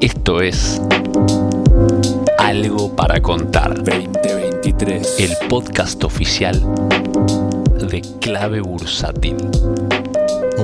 Esto es Algo para Contar 2023. el podcast oficial de Clave Bursátil.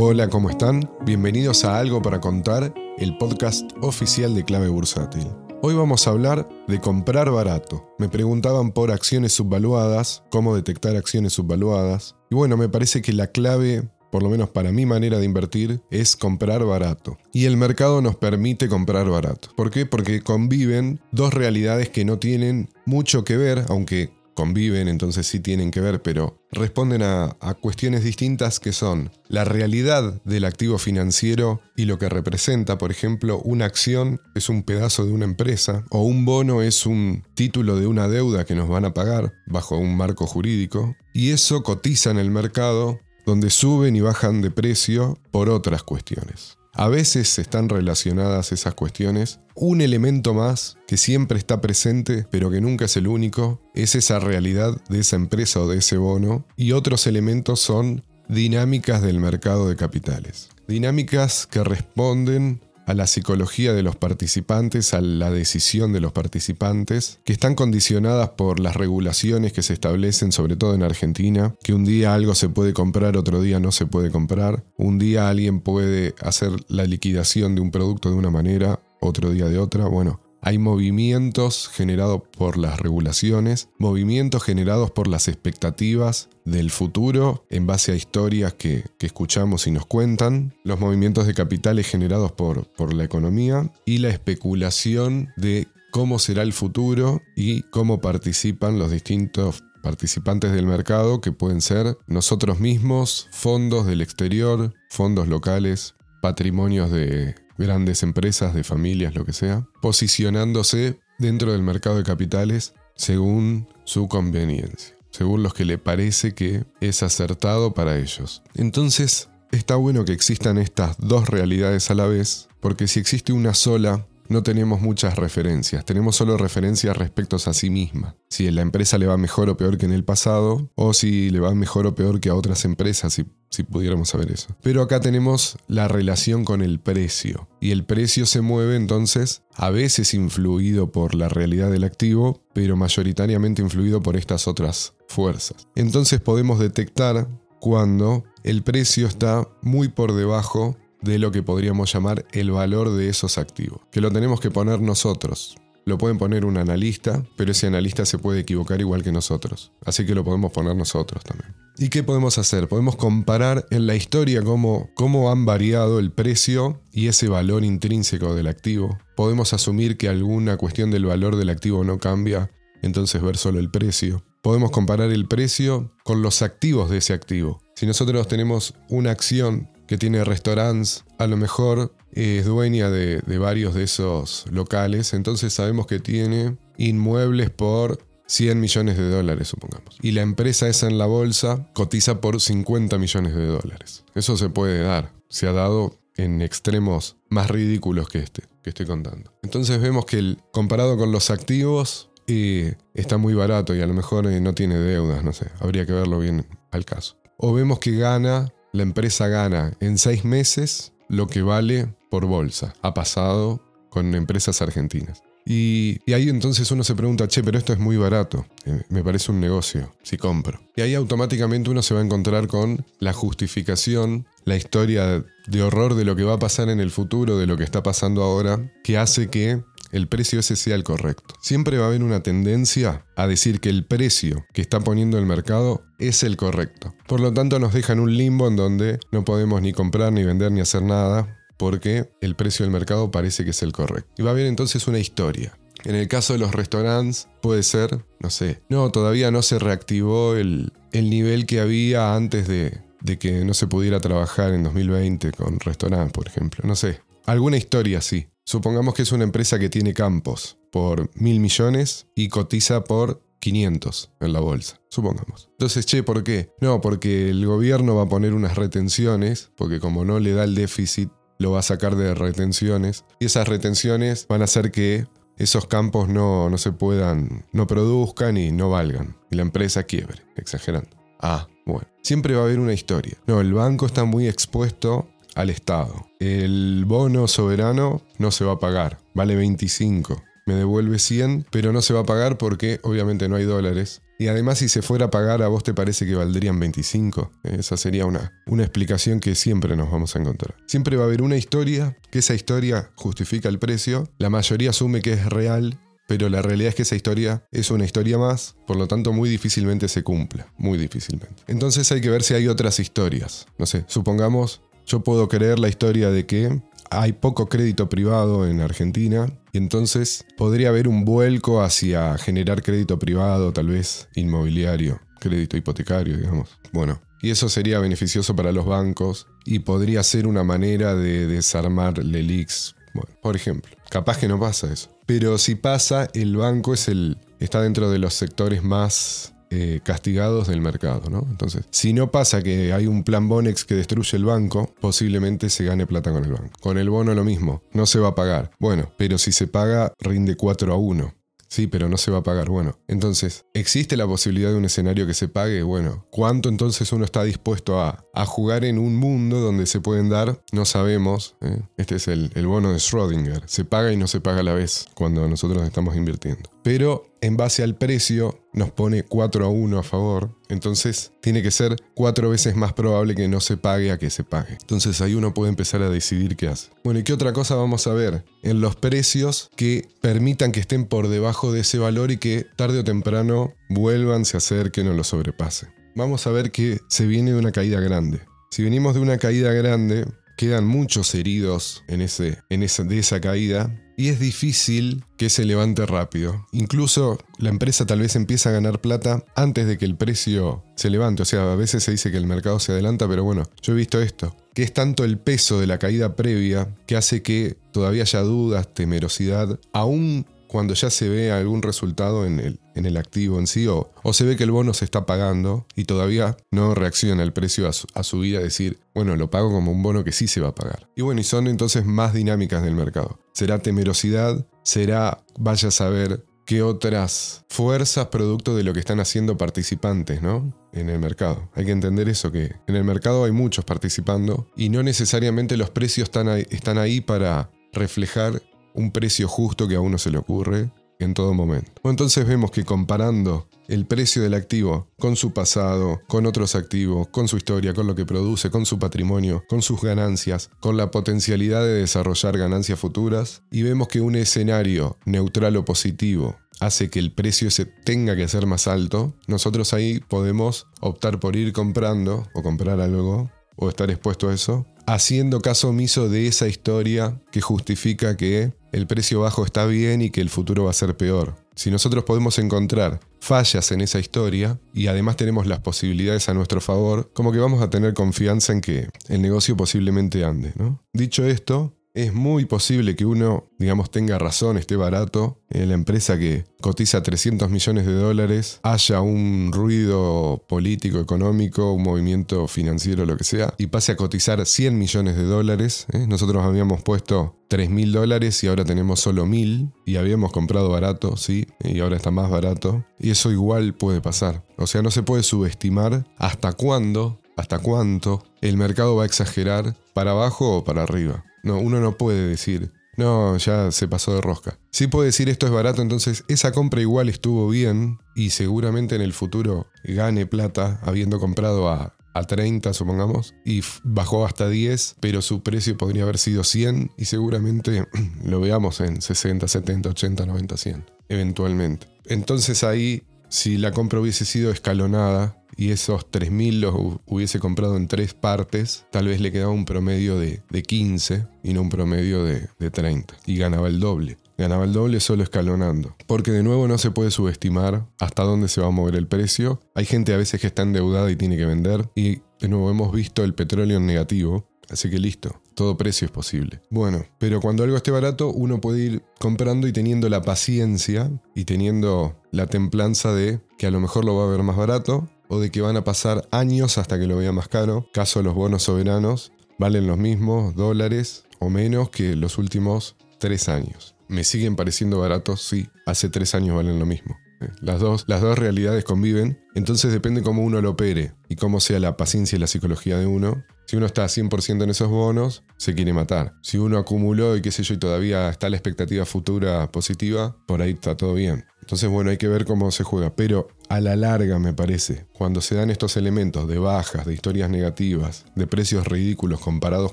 Hola, ¿cómo están? Bienvenidos a Algo para Contar, el podcast oficial de Clave Bursátil. Hoy vamos a hablar de comprar barato. Me preguntaban por acciones subvaluadas, cómo detectar acciones subvaluadas. Y bueno, me parece que la clave, por lo menos para mi manera de invertir, es comprar barato. Y el mercado nos permite comprar barato. ¿Por qué? Porque conviven dos realidades que no tienen mucho que ver, aunque conviven, entonces sí tienen que ver, pero responden a, a, cuestiones distintas que son la realidad del activo financiero y lo que representa, por ejemplo, una acción es un pedazo de una empresa o un bono es un título de una deuda que nos van a pagar bajo un marco jurídico y eso cotiza en el mercado donde suben y bajan de precio por otras cuestiones. A veces están relacionadas esas cuestiones. Un elemento más que siempre está presente, pero que nunca es el único, es esa realidad de esa empresa o de ese bono. Y otros elementos son dinámicas del mercado de capitales. Dinámicas que responden a la psicología de los participantes, a la decisión de los participantes, que están condicionadas por las regulaciones que se establecen, sobre todo en Argentina, que un día algo se puede comprar, otro día no se puede comprar, un día alguien puede hacer la liquidación de un producto de una manera, otro día de otra, bueno. Hay movimientos generados por las regulaciones, movimientos generados por las expectativas del futuro en base a historias que, escuchamos y nos cuentan, los movimientos de capitales generados por la economía y la especulación de cómo será el futuro y cómo participan los distintos participantes del mercado que pueden ser nosotros mismos, fondos del exterior, fondos locales, patrimonios de grandes empresas, de familias, lo que sea, posicionándose dentro del mercado de capitales según su conveniencia, según los que le parece que es acertado para ellos. Entonces, está bueno que existan estas dos realidades a la vez, porque si existe una sola, no tenemos muchas referencias, tenemos solo referencias respecto a sí misma. Si a la empresa le va mejor o peor que en el pasado, o si le va mejor o peor que a otras empresas, si, si pudiéramos saber eso. Pero acá tenemos la relación con el precio. Y el precio se mueve entonces, a veces influido por la realidad del activo, pero mayoritariamente influido por estas otras fuerzas. Entonces podemos detectar cuando el precio está muy por debajo de lo que podríamos llamar el valor de esos activos, que lo tenemos que poner nosotros. Lo pueden poner un analista, pero ese analista se puede equivocar igual que nosotros, así que lo podemos poner nosotros también. ¿Y qué podemos hacer? Podemos comparar en la historia cómo, cómo han variado el precio y ese valor intrínseco del activo. Podemos asumir que alguna cuestión del valor del activo no cambia, entonces ver solo el precio. Podemos comparar el precio con los activos de ese activo. Si nosotros tenemos una acción que tiene restaurantes, a lo mejor es dueña de, varios de esos locales, entonces sabemos que tiene inmuebles por 100 millones de dólares, supongamos. Y la empresa esa en la bolsa cotiza por 50 millones de dólares. Eso se puede dar, se ha dado en extremos más ridículos que este, que estoy contando. Entonces vemos que comparado con los activos, eh, está muy barato y a lo mejor eh, no tiene deudas, no sé, habría que verlo bien al caso. O vemos que gana la empresa gana en seis meses lo que vale por bolsa. Ha pasado con empresas argentinas. Y, y, ahí entonces uno se pregunta, che, pero esto es muy barato, eh, me parece un negocio, si compro. Y ahí automáticamente uno se va a encontrar con la justificación, la historia de horror de lo que va a pasar en el futuro, de lo que está pasando ahora, que hace que el precio ese sea el correcto. Siempre va a haber una tendencia a decir que el precio que está poniendo el mercado es el correcto. Por lo tanto nos deja en un limbo en donde no podemos ni comprar, ni vender, ni hacer nada, porque el precio del mercado parece que es el correcto. Y va a haber entonces una historia. En el caso de los restaurantes puede ser, no sé, no, todavía no se reactivó el, el nivel que había antes de, de que no se pudiera trabajar en 2020 con restaurantes, por ejemplo. No sé, alguna historia así. Supongamos que es una empresa que tiene campos por mil millones y cotiza por 500 en la bolsa, supongamos. Entonces, che, ¿por qué? No, porque el gobierno va a poner unas retenciones, porque como no le da el déficit, lo va a sacar de retenciones, y esas retenciones van a hacer que esos campos no, no se puedan, no produzcan y no valgan, y la empresa quiebre, exagerando. Ah, bueno, siempre va a haber una historia. No, el banco está muy expuesto al Estado. El bono soberano no se va a pagar. vale 25. Me devuelve 100, pero no se va a pagar porque obviamente no hay dólares. Y además si se fuera a pagar, ¿a vos te parece que valdrían 25? Esa sería una, una explicación que siempre nos vamos a encontrar. Siempre va a haber una historia, que esa historia justifica el precio, la mayoría asume que es real pero la realidad es que esa historia es una historia más, por lo tanto muy difícilmente se cumpla, muy difícilmente. Entonces hay que ver si hay otras historias. No sé, supongamos, yo puedo creer la historia de que hay poco crédito privado en Argentina y entonces podría haber un vuelco hacia generar crédito privado, tal vez inmobiliario, crédito hipotecario, digamos. Bueno, y eso sería beneficioso para los bancos y podría ser una manera de desarmar LELIX. Por ejemplo, capaz que no pasa eso. Pero si pasa, el banco es el, está dentro de los sectores más eh, castigados del mercado, ¿no? Entonces, si no pasa que hay un plan Bonex que destruye el banco, posiblemente se gane plata con el banco. Con el bono lo mismo, no se va a pagar. Bueno, pero si se paga, rinde 4 a 1. Sí, pero no se va a pagar. Bueno, entonces, ¿existe la posibilidad de un escenario que se pague? Bueno, ¿cuánto entonces uno está dispuesto a, jugar en un mundo donde se pueden dar? No sabemos. ¿eh? Este es el, el bono de Schrödinger. Se paga y no se paga a la vez cuando nosotros estamos invirtiendo. Pero en base al precio nos pone 4 a 1 a favor, entonces tiene que ser cuatro veces más probable que no se pague a que se pague. Entonces ahí uno puede empezar a decidir qué hace. Bueno, ¿y qué otra cosa vamos a ver? En los precios que permitan que estén por debajo de ese valor y que tarde o temprano vuelvan, se acerquen o lo sobrepasen. Vamos a ver que se viene de una caída grande. Si venimos de una caída grande, quedan muchos heridos en ese, en esa, de esa caída y es difícil que se levante rápido. Incluso la empresa tal vez empieza a ganar plata antes de que el precio se levante. O sea, a veces se dice que el mercado se adelanta, pero bueno, yo he visto esto, que es tanto el peso de la caída previa que hace que todavía haya dudas, temerosidad, aún cuando ya se ve algún resultado en el, en el activo en sí o, se ve que el bono se está pagando y todavía no reacciona el precio a, su, a subir a decir, bueno, lo pago como un bono que sí se va a pagar. Y bueno, y son entonces más dinámicas del mercado. Será temerosidad, será, vaya a saber, qué otras fuerzas producto de lo que están haciendo participantes, ¿no? En el mercado. Hay que entender eso, que en el mercado hay muchos participando y no necesariamente los precios están están ahí para reflejar un precio justo que a uno se le ocurre en todo momento. Entonces vemos que comparando el precio del activo con su pasado, con otros activos, con su historia, con lo que produce, con su patrimonio, con sus ganancias, con la potencialidad de desarrollar ganancias futuras, y vemos que un escenario neutral o positivo hace que el precio se tenga que ser más alto, nosotros ahí podemos optar por ir comprando o comprar algo o estar expuesto a eso, haciendo caso omiso de esa historia que justifica que el precio bajo está bien y que el futuro va a ser peor. Si nosotros podemos encontrar fallas en esa historia y además tenemos las posibilidades a nuestro favor, como que vamos a tener confianza en que el negocio posiblemente ande. ¿no? Dicho esto, es muy posible que uno, digamos, tenga razón, esté barato. En la empresa que cotiza 300 millones de dólares, haya un ruido político, económico, un movimiento financiero, lo que sea, y pase a cotizar 100 millones de dólares. ¿eh? Nosotros habíamos puesto 3 mil dólares y ahora tenemos solo mil y habíamos comprado barato, sí, y ahora está más barato. Y eso igual puede pasar. O sea, no se puede subestimar hasta cuándo, hasta cuánto el mercado va a exagerar para abajo o para arriba. No, uno no puede decir, no, ya se pasó de rosca. Sí puede decir esto es barato, entonces esa compra igual estuvo bien y seguramente en el futuro gane plata habiendo comprado a, a 30, supongamos, y bajó hasta 10, pero su precio podría haber sido 100 y seguramente lo veamos en 60, 70, 80, 90, 100, eventualmente. Entonces ahí, si la compra hubiese sido escalonada, y esos 3.000 los hubiese comprado en tres partes, tal vez le quedaba un promedio de, 15 y no un promedio de, de 30. Y ganaba el doble. Ganaba el doble solo escalonando. Porque de nuevo no se puede subestimar hasta dónde se va a mover el precio. Hay gente a veces que está endeudada y tiene que vender. Y de nuevo hemos visto el petróleo en negativo. Así que listo, todo precio es posible. Bueno, pero cuando algo esté barato, uno puede ir comprando y teniendo la paciencia y teniendo la templanza de que a lo mejor lo va a ver más barato o de que van a pasar años hasta que lo vea más caro. Caso los bonos soberanos, valen los mismos dólares o menos que los últimos tres años. ¿Me siguen pareciendo baratos? Sí, hace tres años valen lo mismo. Eh, las dos, las dos realidades conviven, entonces depende cómo uno lo opere y cómo sea la paciencia y la psicología de uno, Si uno está 100% en esos bonos, se quiere matar. Si uno acumuló y qué sé yo y todavía está la expectativa futura positiva, por ahí está todo bien. Entonces, bueno, hay que ver cómo se juega. Pero a la larga, me parece, cuando se dan estos elementos de bajas, de historias negativas, de precios ridículos comparados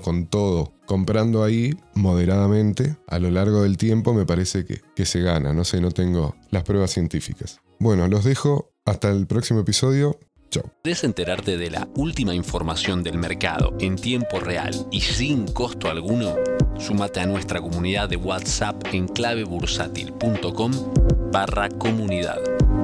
con todo, comprando ahí moderadamente, a lo largo del tiempo me parece que, que se gana. No sé, no tengo las pruebas científicas. Bueno, los dejo. Hasta el próximo episodio. Chao. ¿Querés enterarte de la última información del mercado en tiempo real y sin costo alguno? Súmate a nuestra comunidad de WhatsApp en clavebursátil.com barra comunidad.